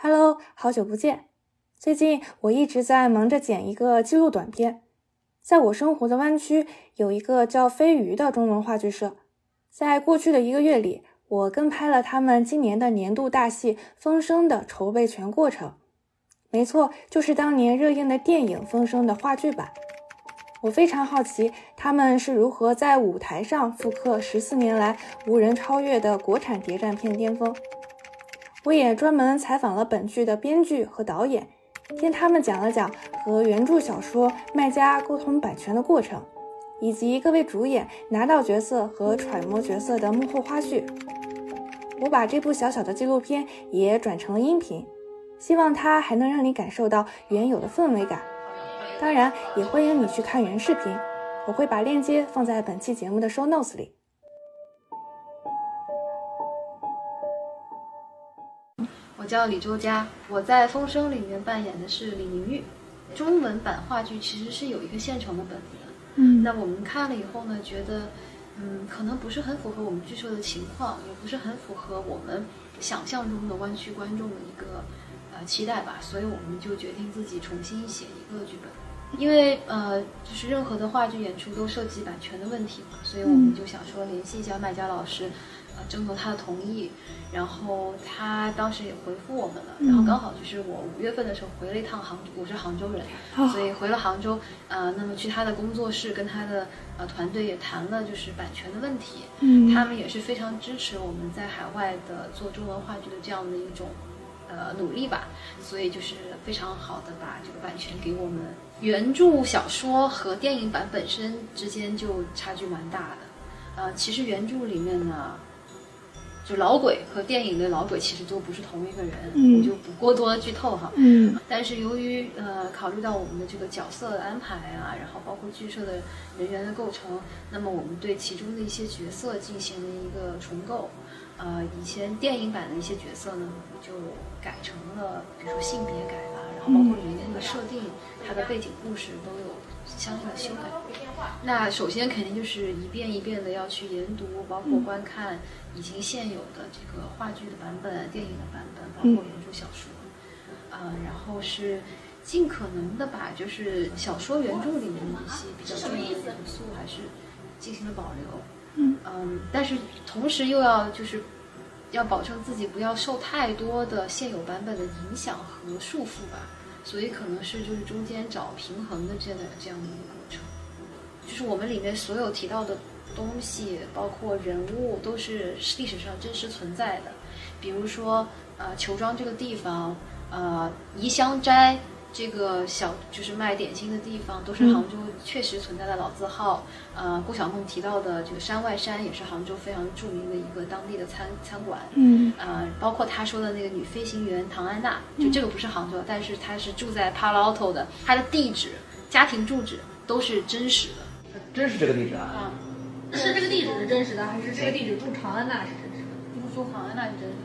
Hello，好久不见。最近我一直在忙着剪一个记录短片。在我生活的湾区，有一个叫飞鱼的中文话剧社。在过去的一个月里，我跟拍了他们今年的年度大戏《风声》的筹备全过程。没错，就是当年热映的电影《风声》的话剧版。我非常好奇，他们是如何在舞台上复刻十四年来无人超越的国产谍战片巅峰。我也专门采访了本剧的编剧和导演，听他们讲了讲和原著小说卖家沟通版权的过程，以及各位主演拿到角色和揣摩角色的幕后花絮。我把这部小小的纪录片也转成了音频，希望它还能让你感受到原有的氛围感。当然，也欢迎你去看原视频，我会把链接放在本期节目的 show notes 里。叫李周佳，我在《风声》里面扮演的是李宁玉。中文版话剧其实是有一个现成的本子的，嗯那我们看了以后呢，觉得，嗯，可能不是很符合我们剧社的情况，也不是很符合我们想象中的湾区观众的一个呃期待吧，所以我们就决定自己重新写一个剧本。因为呃，就是任何的话剧演出都涉及版权的问题嘛，所以我们就想说联系一下卖家老师，呃，征求他的同意。然后他当时也回复我们了，然后刚好就是我五月份的时候回了一趟杭州，我是杭州人，哦所以回了杭州，呃，那么去他的工作室跟他的呃团队也谈了就是版权的问题，嗯他们也是非常支持我们在海外的做中文话剧的这样的一种呃努力吧，所以就是非常好的把这个版权给我们。原著小说和电影版本身之间就差距蛮大的，呃，其实原著里面呢，就老鬼和电影的老鬼其实都不是同一个人，嗯我就不过多的剧透哈。嗯但是由于呃考虑到我们的这个角色的安排啊，然后包括剧社的人员的构成，那么我们对其中的一些角色进行了一个重构。呃，以前电影版的一些角色呢，就改成了，比如说性别改了，然后包括里面的设定，它的背景故事都有相应的修改。那首先肯定就是一遍一遍的要去研读，包括观看已经现有的这个话剧的版本、电影的版本，包括原著小说。呃，然后是尽可能的把就是小说原著里面的一些比较重要的元素还是进行了保留。嗯但是同时又要就是要保证自己不要受太多的现有版本的影响和束缚吧，所以可能是就是中间找平衡的这样的这样的一个过程。就是我们里面所有提到的东西，包括人物，都是历史上真实存在的。比如说，呃，裘庄这个地方，呃，宜香斋这个小就是卖点心的地方，都是杭州确实存在的老字号。呃，顾晓梦提到的这个山外山，也是杭州非常著名的一个当地的餐餐馆。嗯呃，包括他说的那个女飞行员唐安娜，就这个不是杭州，但是她是住在帕拉奥的，她的地址、家庭住址都是真实的。真是这个地址啊？啊，是这个地址是真实的，还是这个地址住长安娜是真实的？不住唐安娜是真实的。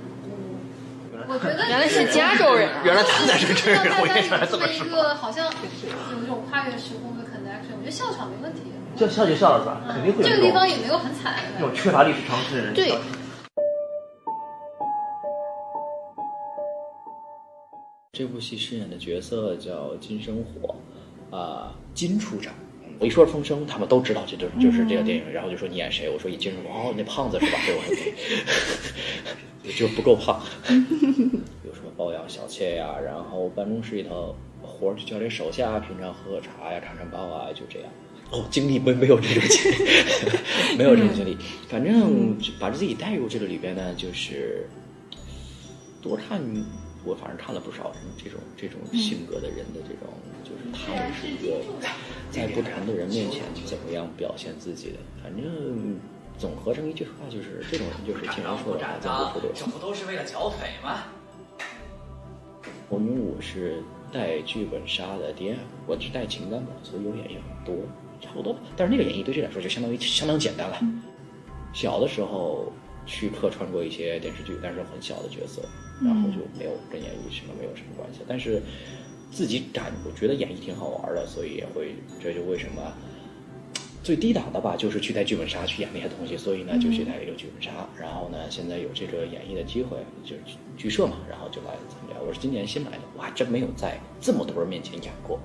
我觉得原来是加州人啊！原来他才是个真人，我也大家原来这么一。个好像有一种跨越时空的 connection，我觉得笑场没问题。就笑就笑了是吧？肯定会有这个地方也没有很惨。这种缺乏历史常识的人。对这部戏饰演的角色叫金生火，啊、金处长。我一说风声，他们都知道这就是就是这个电影，然后就说你演谁？我说以金生火，哦，那胖子是吧？对，我说对，就不够胖。有什么包养小妾呀，然后办公室里头活儿就交给手下，平常喝喝茶呀，看看报啊，就这样。哦，经历没没有这种经历，没有这种经历。反正把自己带入这个里边呢，就是多看，我反正看了不少这种这种性格的人的这种，就是他们是一个在不同的人面前怎么样表现自己的。反正总合成一句话，就是这种人就是经常说的话，讲不出的。这不都是为了剿匪吗？我因为我是带剧本杀的 DM，我是带情感本，所以有演绎很多，差不多吧。但是那个演绎对这来说就相当于相当简单了。小的时候去客串过一些电视剧，但是很小的角色，然后就没有跟演艺什么没有什么关系。但是自己感我觉得演艺挺好玩的，所以也会这就为什么最低档的吧，就是去带剧本杀去演那些东西，所以呢就去带了一个剧本杀，然后呢现在有这个演艺的机会，就是剧社嘛，然后就来参加。我是今年新来的，我还真没有在这么多人面前演过，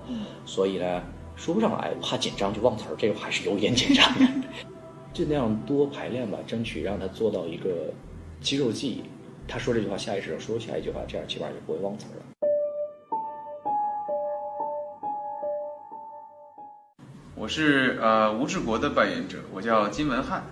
所以呢说不上来，怕紧张就忘词儿，这个还是有点紧张的。尽量多排练吧，争取让他做到一个肌肉记忆。他说这句话，下意识说下一句话，这样起码就不会忘词了。我是呃吴志国的扮演者，我叫金文翰。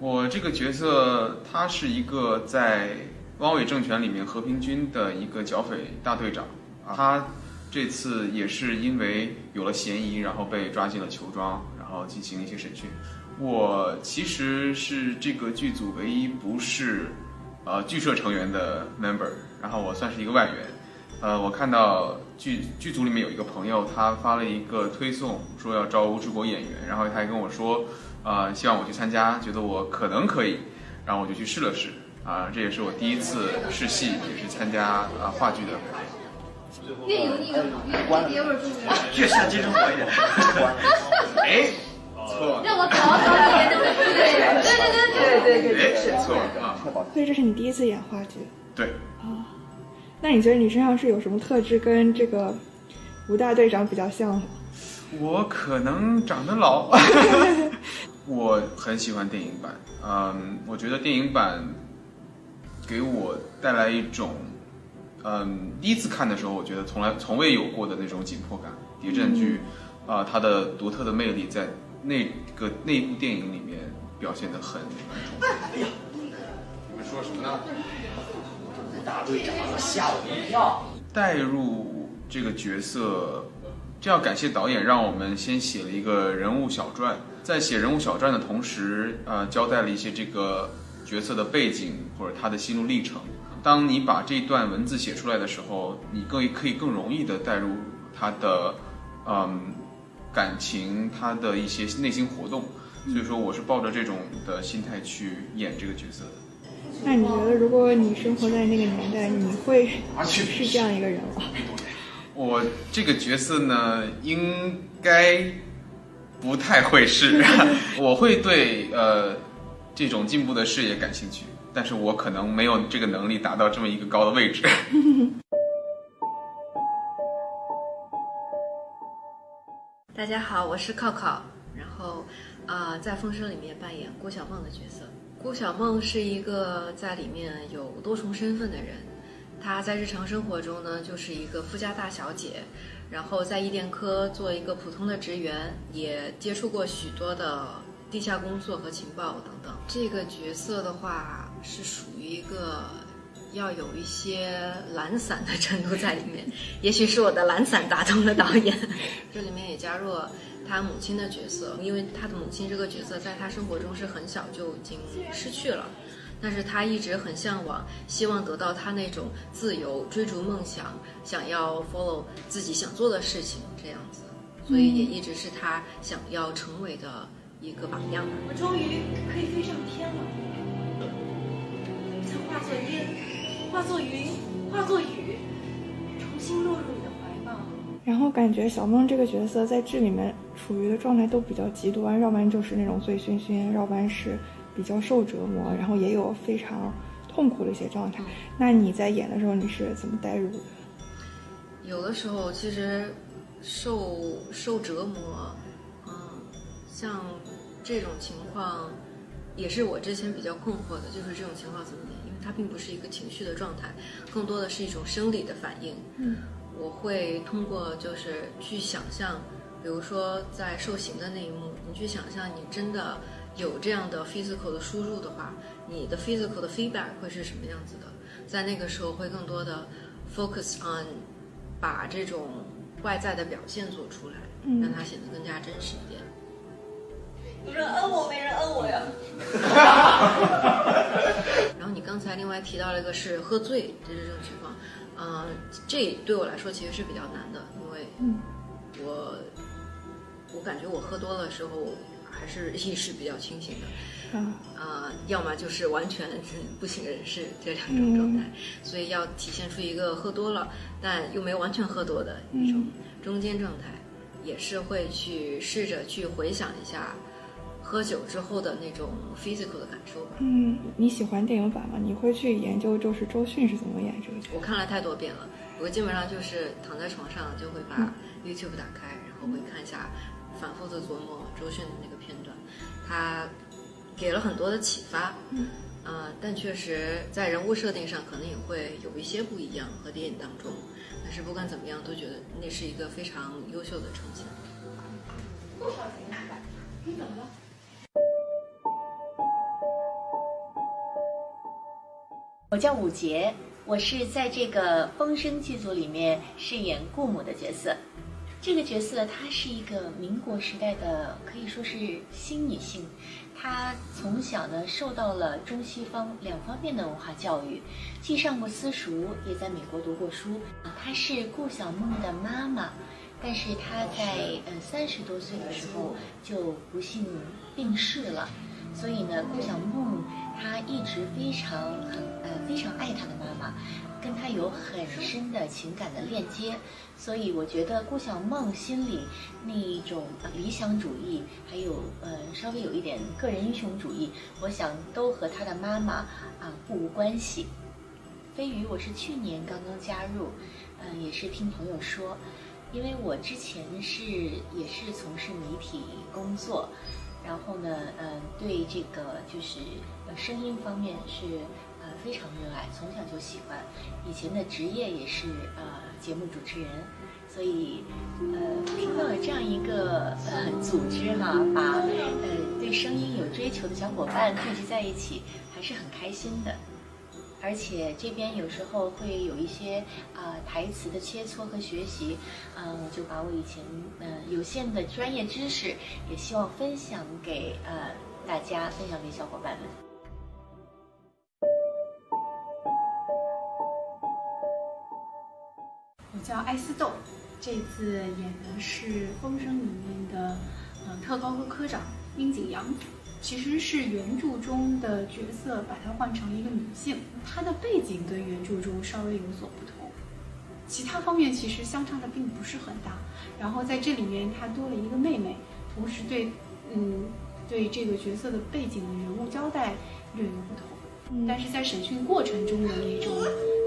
我这个角色他是一个在汪伪政权里面和平军的一个剿匪大队长，他这次也是因为有了嫌疑，然后被抓进了囚庄，然后进行一些审讯。我其实是这个剧组唯一不是呃剧社成员的 member，然后我算是一个外援。呃，我看到剧剧组里面有一个朋友，他发了一个推送，说要招吴志国演员，然后他还跟我说，呃，希望我去参加，觉得我可能可以，然后我就去试了试，啊、这也是我第一次试戏，也是参加啊、话剧的。越油腻越好，越越爹味儿重要。越像金生活一点。哎，错，让我搞搞你，对，对对对对对对对。哎，错啊，所以这是你第一次演话剧对，啊？那你觉得你身上是有什么特质跟这个吴大队长比较像吗？我可能长得老，我很喜欢电影版。嗯，我觉得电影版给我带来一种，嗯，第一次看的时候，我觉得从来从未有过的那种紧迫感。谍战剧，啊、它的独特的魅力在那个那部电影里面表现的很很充分。你们说什么呢？大队长吓我一跳。带入这个角色，这要感谢导演，让我们先写了一个人物小传，在写人物小传的同时，呃，交代了一些这个角色的背景或者他的心路历程。当你把这段文字写出来的时候，你更可以更容易的带入他的，嗯，感情，他的一些内心活动。所以说，我是抱着这种的心态去演这个角色的。那你觉得，如果你生活在那个年代，你会是这样一个人吗？我这个角色呢，应该不太会是，我会对呃这种进步的事业感兴趣，但是我可能没有这个能力达到这么一个高的位置。大家好，我是靠靠，然后啊、呃在《风声》里面扮演郭小梦的角色。顾小梦是一个在里面有多重身份的人，她在日常生活中呢就是一个富家大小姐，然后在伊甸科做一个普通的职员，也接触过许多的地下工作和情报等等。这个角色的话是属于一个要有一些懒散的程度在里面，也许是我的懒散打动了导演。这里面也加入了他母亲的角色，因为他的母亲这个角色在他生活中是很小就已经失去了，但是他一直很向往，希望得到他那种自由、追逐梦想、想要 follow 自己想做的事情这样子，所以也一直是他想要成为的一个榜样吧。我终于可以飞上天了，曾化作烟，化作云，化作雨，重新落入你的怀抱。然后感觉小梦这个角色在剧里面处于的状态都比较极端，要不然就是那种醉醺醺，要不然是比较受折磨，然后也有非常痛苦的一些状态。那你在演的时候你是怎么代入的？有的时候其实受受折磨，嗯，像这种情况，也是我之前比较困惑的，就是这种情况怎么演？因为它并不是一个情绪的状态，更多的是一种生理的反应。嗯，我会通过就是去想象，比如说在受刑的那一幕，你去想象你真的有这样的 physical 的输入的话，你的 physical 的 feedback 会是什么样子的？在那个时候会更多的 focus on 把这种外在的表现做出来，嗯让它显得更加真实一点。有人摁我，没人摁我呀。然后你刚才另外提到了一个是喝醉，这是这种情况，嗯、这对我来说其实是比较难的，因为嗯。我我感觉我喝多的时候还是意识比较清醒的，啊，啊、要么就是完全不省人事这两种状态，所以要体现出一个喝多了但又没完全喝多的一种中间状态，也是会去试着去回想一下喝酒之后的那种 physical 的感受吧。嗯，你喜欢电影版吗？你会去研究就是周迅是怎么演这个角色？我看了太多遍了，我基本上就是躺在床上就会把 YouTube 打开，然后会看一下，反复的琢磨周迅的那个片段，他给了很多的启发。嗯。啊，但确实在人物设定上可能也会有一些不一样和电影当中，但是不管怎么样，都觉得那是一个非常优秀的呈现。多少钱？你怎么了？我叫武杰，我是在这个《风声》剧组里面饰演顾母的角色。这个角色她是一个民国时代的，可以说是新女性。她从小呢受到了中西方两方面的文化教育，既上过私塾，也在美国读过书。她是顾小梦的妈妈，但是她在呃三十多岁的时候就不幸病逝了。所以呢，顾小梦他一直非常很呃非常爱他的妈妈，跟他有很深的情感的链接。所以我觉得顾小梦心里那一种理想主义，还有呃稍微有一点个人英雄主义，我想都和他的妈妈啊不无关系。飞鱼我是去年刚刚加入，嗯也是听朋友说，因为我之前是也是从事媒体工作。然后呢，嗯，对这个就是呃声音方面是呃非常热爱，从小就喜欢。以前的职业也是呃节目主持人，所以呃听到了这样一个呃组织哈，把呃对声音有追求的小伙伴聚集在一起，还是很开心的。而且这边有时候会有一些啊台词的切磋和学习，嗯，我就把我以前嗯有限的专业知识，也希望分享给呃大家，分享给小伙伴们。我叫艾思豆，这次演的是《风声》里面的呃特高科科长樱井洋子。其实是原著中的角色把她换成了一个女性，她的背景跟原著中稍微有所不同，其他方面其实相差的并不是很大。然后在这里面，她多了一个妹妹，同时对，嗯，对这个角色的背景的人物交代略有不同。但是在审讯过程中的那种，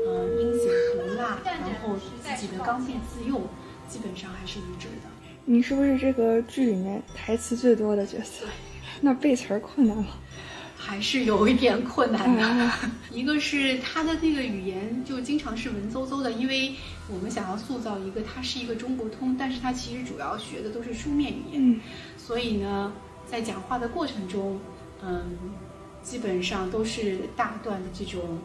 呃，阴险毒辣，然后自己的刚愎自用，基本上还是一致的。你是不是这个剧里面台词最多的角色？那背词儿困难吗？还是有一点困难的。一个是他的那个语言就经常是文绉绉的，因为我们想要塑造一个他是一个中国通，但是他其实主要学的都是书面语言，所以呢，在讲话的过程中，嗯，基本上都是大段的这种，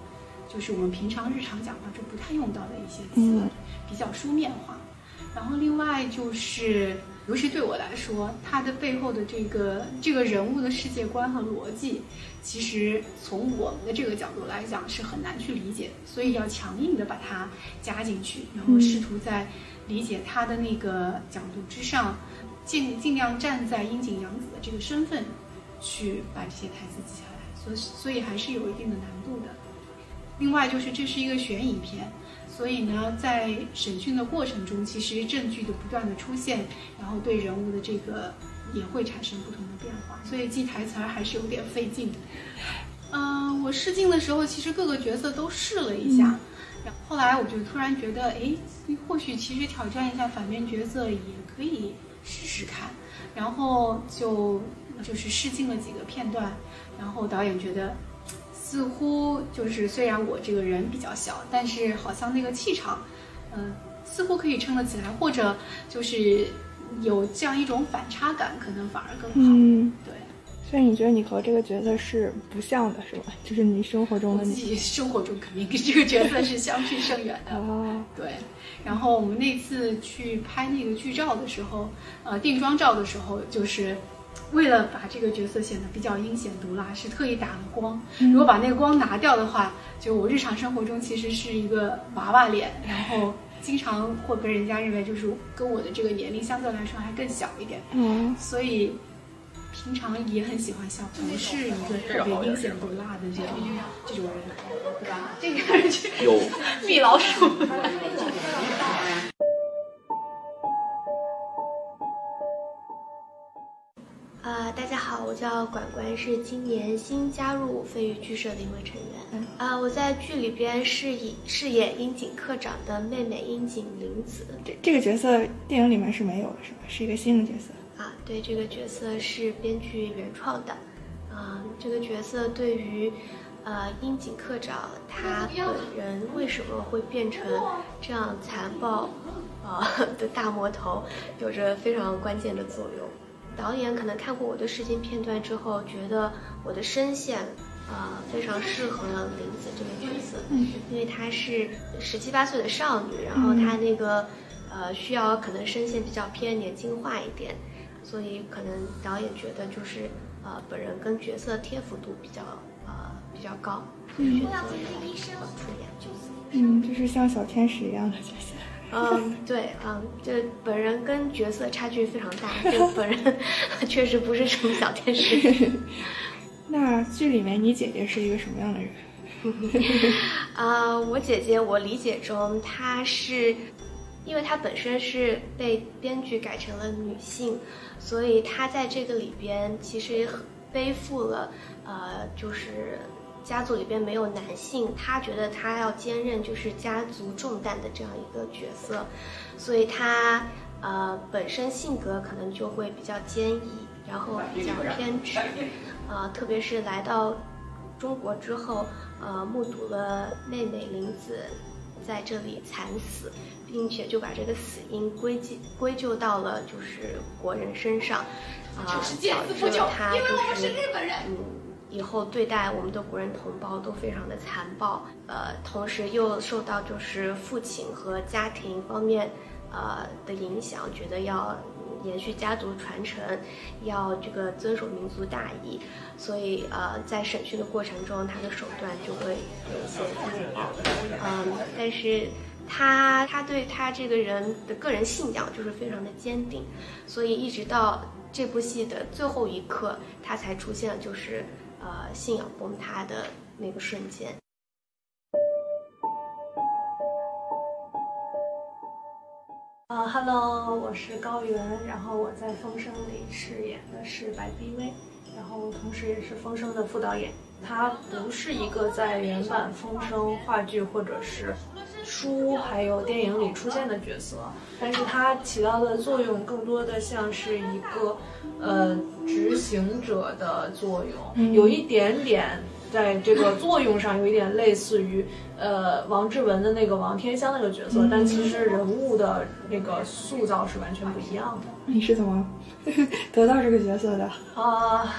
就是我们平常日常讲话就不太用到的一些词，比较书面化。然后另外就是。尤其对我来说，他的背后的这个这个人物的世界观和逻辑，其实从我们的这个角度来讲是很难去理解，所以要强硬的把它加进去，然后试图在理解他的那个角度之上，尽尽量站在樱井洋子的这个身份，去把这些台词记下来，所以所以还是有一定的难度的。另外就是这是一个悬疑片。所以呢，在审讯的过程中，其实证据的不断的出现，然后对人物的这个也会产生不同的变化，所以记台词儿还是有点费劲。嗯，我试镜的时候，其实各个角色都试了一下，然后后来我就突然觉得，哎，或许其实挑战一下反面角色也可以试试看，然后就就是试镜了几个片段，然后导演觉得。似乎就是虽然我这个人比较小，但是好像那个气场，嗯，似乎可以撑得起来，或者就是有这样一种反差感，可能反而更好。嗯，对。所以你觉得你和这个角色是不像的，是吧？就是你生活中的你，生活中肯定跟这个角色是相去甚远的。哦，对。然后我们那次去拍那个剧照的时候，呃，定妆照的时候，就是。为了把这个角色显得比较阴险毒辣，是特意打了光。如果把那个光拿掉的话，就我日常生活中其实是一个娃娃脸，然后经常会被人家认为就是跟我的这个年龄相对来说还更小一点。嗯，所以平常也很喜欢笑，不是一个特别阴险毒辣的这种这种人，对吧？这个是有米老鼠。大家好，我叫管管，是今年新加入飞鱼剧社的一位成员。啊，我在剧里边饰演饰演樱井课长的妹妹樱井玲子。这这个角色电影里面是没有的，是吧？是一个新的角色。啊，对，这个角色是编剧原创的。啊，这个角色对于，呃，樱井课长他本人为什么会变成这样残暴，啊的大魔头，有着非常关键的作用。导演可能看过我的试镜片段之后，觉得我的声线，呃，非常适合林子这个角色，嗯，因为她是十七八岁的少女，然后她那个，呃，需要可能声线比较偏年轻化一点，所以可能导演觉得就是，呃，本人跟角色贴服度比较，呃，比较高，嗯，选择出演，嗯，就是像小天使一样的角色。嗯，对，嗯，这本人跟角色差距非常大，就本人 确实不是什么小天使。那剧里面你姐姐是一个什么样的人？啊，我姐姐，我理解中她是，因为她本身是被编剧改成了女性，所以她在这个里边其实背负了，呃，就是。家族里边没有男性，他觉得他要兼任就是家族重担的这样一个角色，所以他呃本身性格可能就会比较坚毅，然后比较偏执，呃特别是来到中国之后，呃目睹了妹妹林子在这里惨死，并且就把这个死因归结归咎到了就是国人身上，啊导致了他就是嗯。以后对待我们的国人同胞都非常的残暴，呃，同时又受到就是父亲和家庭方面，呃的影响，觉得要延续家族传承，要这个遵守民族大义，所以呃在审讯的过程中，他的手段就会有一些残暴，嗯，但是他他对他这个人的个人信仰就是非常的坚定，所以一直到这部戏的最后一刻，他才出现就是。呃，信仰崩塌的那个瞬间。啊哈喽我是高原，然后我在《风声》里饰演的是白冰薇，然后同时也是《风声》的副导演。他不是一个在原版《风声》话剧或者是书还有电影里出现的角色，但是它起到的作用更多的像是一个。呃，执行者的作用有一点点，在这个作用上有一点类似于呃王志文的那个王天香那个角色，但其实人物的那个塑造是完全不一样的。你是怎么 得到这个角色的？啊，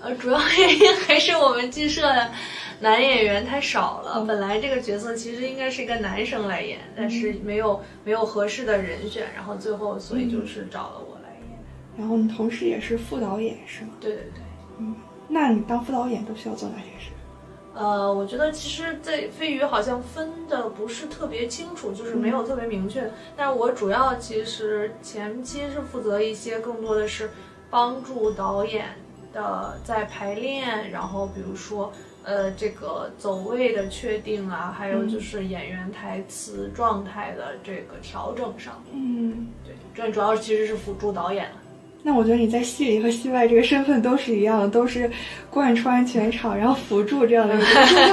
呃，主要原因还是我们剧社的男演员太少了。本来这个角色其实应该是一个男生来演，但是没有没有合适的人选，然后最后所以就是找了我来演。然后你同时也是副导演是吗？对对对，嗯，那你当副导演都需要做哪些事？呃，我觉得其实，在飞鱼好像分的不是特别清楚，就是没有特别明确。但是我主要其实前期是负责一些，更多的是帮助导演的在排练，然后比如说呃这个走位的确定啊，还有就是演员台词状态的这个调整上。嗯，对，这主要其实是辅助导演。那我觉得你在戏里和戏外这个身份都是一样的，都是贯穿全场，然后辅助这样的。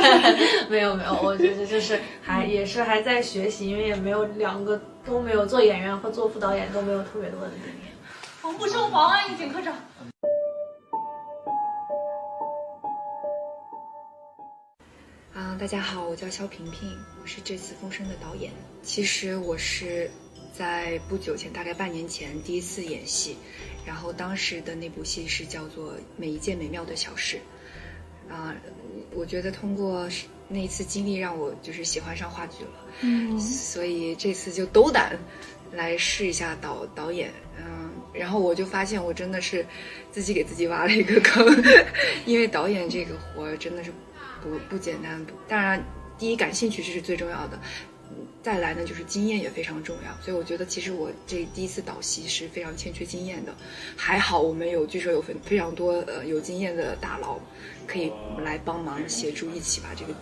没有没有，我觉得就是还也是还在学习，因为也没有两个都没有做演员和做副导演都没有特别多的经验。防不胜防啊，应景科长。啊，大家好，我叫肖萍萍，我是这次《风声》的导演。其实我是在不久前，大概半年前第一次演戏。然后当时的那部戏是叫做《每一件美妙的小事》，啊，我觉得通过那一次经历让我就是喜欢上话剧了，嗯，所以这次就斗胆来试一下导导演，嗯，然后我就发现我真的是自己给自己挖了一个坑，因为导演这个活真的是不不简单，当然第一感兴趣这是最重要的。再来呢，就是经验也非常重要，所以我觉得其实我这第一次导戏是非常欠缺经验的，还好我们有剧社有非非常多呃有经验的大佬，可以来帮忙协助一起把这个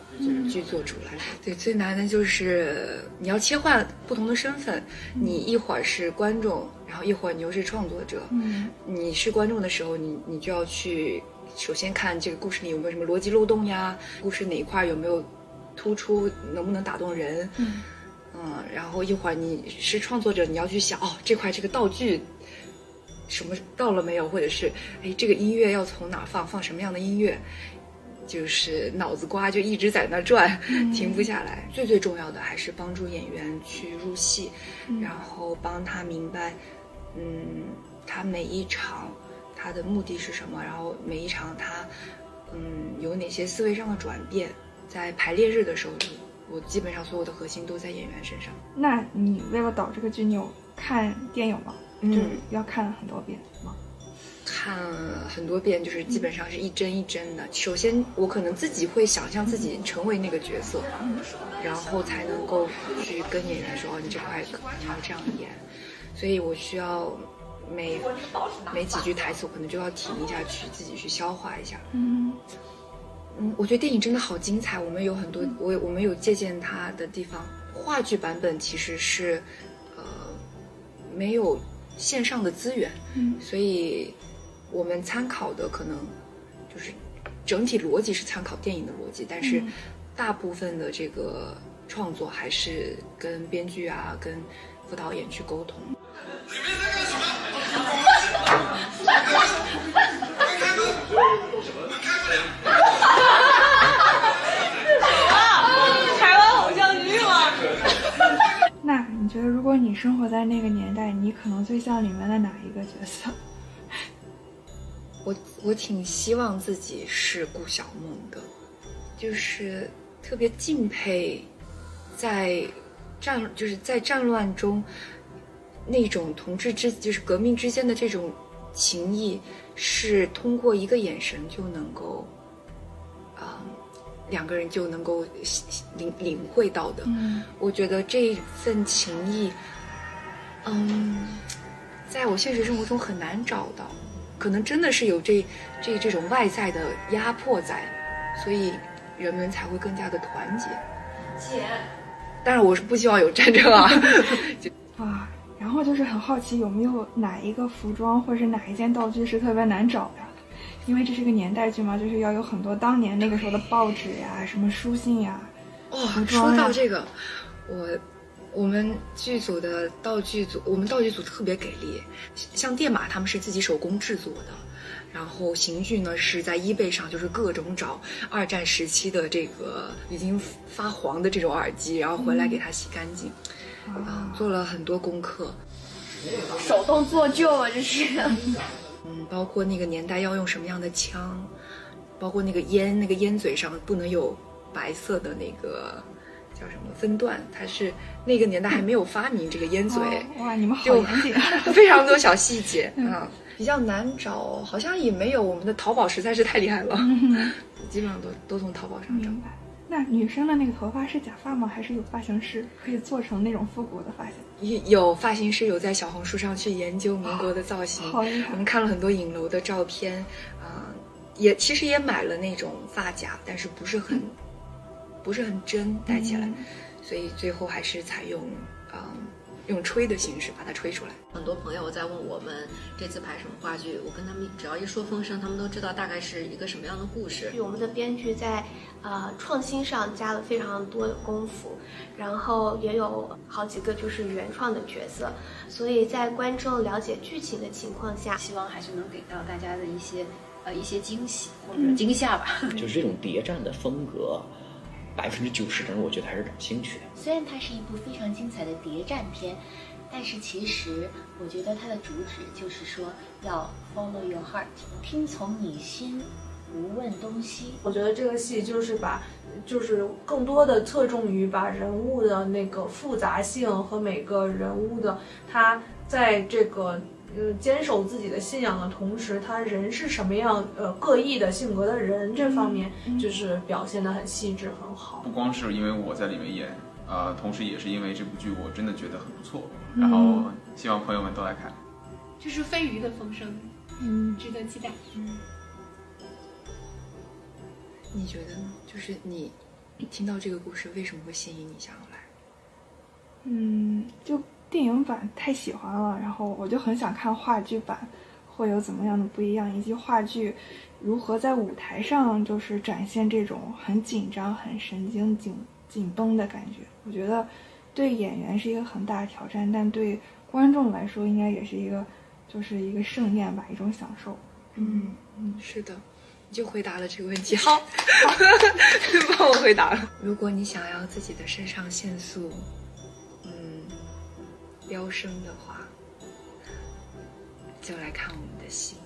剧做出来。对，最难的就是你要切换不同的身份，你一会儿是观众，然后一会儿你又是创作者。嗯，你是观众的时候，你你就要去首先看这个故事里有没有什么逻辑漏洞呀，故事哪一块有没有突出，能不能打动人。嗯。嗯，然后一会儿你是创作者，你要去想哦，这块这个道具什么到了没有，或者是哎，这个音乐要从哪放，放什么样的音乐，就是脑子瓜就一直在那转，停不下来。最最重要的还是帮助演员去入戏，然后帮他明白，嗯，他每一场他的目的是什么，然后每一场他嗯有哪些思维上的转变，在排练日的时候。我基本上所有的核心都在演员身上。那你为了导这个剧，你有看电影吗？嗯，就是要看很多遍吗？看很多遍，就是基本上是一帧一帧的。首先，我可能自己会想象自己成为那个角色，然后才能够去跟演员说：“哦，你这块你要这样演。”所以我需要每每几句台词，我可能就要停一下，去自己去消化一下。嗯。嗯，我觉得电影真的好精彩。我们有很多，我我们有借鉴它的地方。话剧版本其实是，呃，没有线上的资源，嗯，所以我们参考的可能就是整体逻辑是参考电影的逻辑，但是大部分的这个创作还是跟编剧啊、跟副导演去沟通。台湾偶像剧吗？那觉得，如果你生活在那个年代，你可能最像里面的哪一个角色？我我挺希望自己是顾小梦的，就是特别敬佩，在战就是在战乱中那种同志之就是革命之间的这种情谊，是通过一个眼神就能够，啊、两个人就能够领领会到的。嗯我觉得这份情谊，嗯，在我现实生活中很难找到，可能真的是有这这这种外在的压迫在，所以人们才会更加的团结。姐，但是，我是不希望有战争啊。啊，然后就是很好奇，有没有哪一个服装或者是哪一件道具是特别难找的？因为这是个年代剧嘛，就是要有很多当年那个时候的报纸呀、什么书信呀、哦说到这个，我我们剧组的道具组，我们道具组特别给力，像电马他们是自己手工制作的。然后刑具呢是在 eBay 上，就是各种找二战时期的这个已经发黄的这种耳机，然后回来给它洗干净，啊、做了很多功课。手动做旧啊，这是。嗯，包括那个年代要用什么样的枪，包括那个烟，那个烟嘴上不能有白色的那个叫什么分段，它是那个年代还没有发明这个烟嘴。哦哇，你们好就严谨。非常多小细节 嗯啊、比较难找，好像也没有，我们的淘宝实在是太厉害了，嗯 基本上都都从淘宝上找。明白。那女生的那个头发是假发吗？还是有发型师可以做成那种复古的发型？有有发型师有在小红书上去研究民国的造型，好厉害我们看了很多影楼的照片，啊、也其实也买了那种发夹，但是不是很、不是很真戴起来，嗯所以最后还是采用嗯用吹的形式把它吹出来。很多朋友在问我们这次排什么话剧，我跟他们只要一说风声，他们都知道大概是一个什么样的故事。我们的编剧在呃创新上加了非常多的功夫，然后也有好几个就是原创的角色，所以在观众了解剧情的情况下，希望还是能给到大家的一些呃一些惊喜或嗯者惊吓吧。就是这种谍战的风格，百分之九十的人我觉得还是感兴趣的。虽然它是一部非常精彩的谍战片，但是其实我觉得它的主旨就是说要 follow your heart，听从你心，无问东西。我觉得这个戏就是把，就是更多的侧重于把人物的那个复杂性和每个人物的他在这个呃坚守自己的信仰的同时，他人是什么样呃各异的性格的人这方面，就是表现的很细致很好。不光是因为我在里面演，呃，同时也是因为这部剧我真的觉得很不错，然后希望朋友们都来看。这是飞鱼的风声，嗯，值得期待。嗯，你觉得呢？就是你听到这个故事，为什么会吸引你想要来？嗯，就电影版太喜欢了，然后我就很想看话剧版会有怎么样的不一样，以及话剧如何在舞台上就是展现这种很紧张、很神经紧紧绷的感觉。我觉得对演员是一个很大的挑战，但对观众来说应该也是一个就是一个盛宴吧，一种享受。嗯嗯，是的，你就回答了这个问题。好，帮 我回答了。如果你想要自己的肾上腺素，嗯，飙升的话，就来看我们的戏。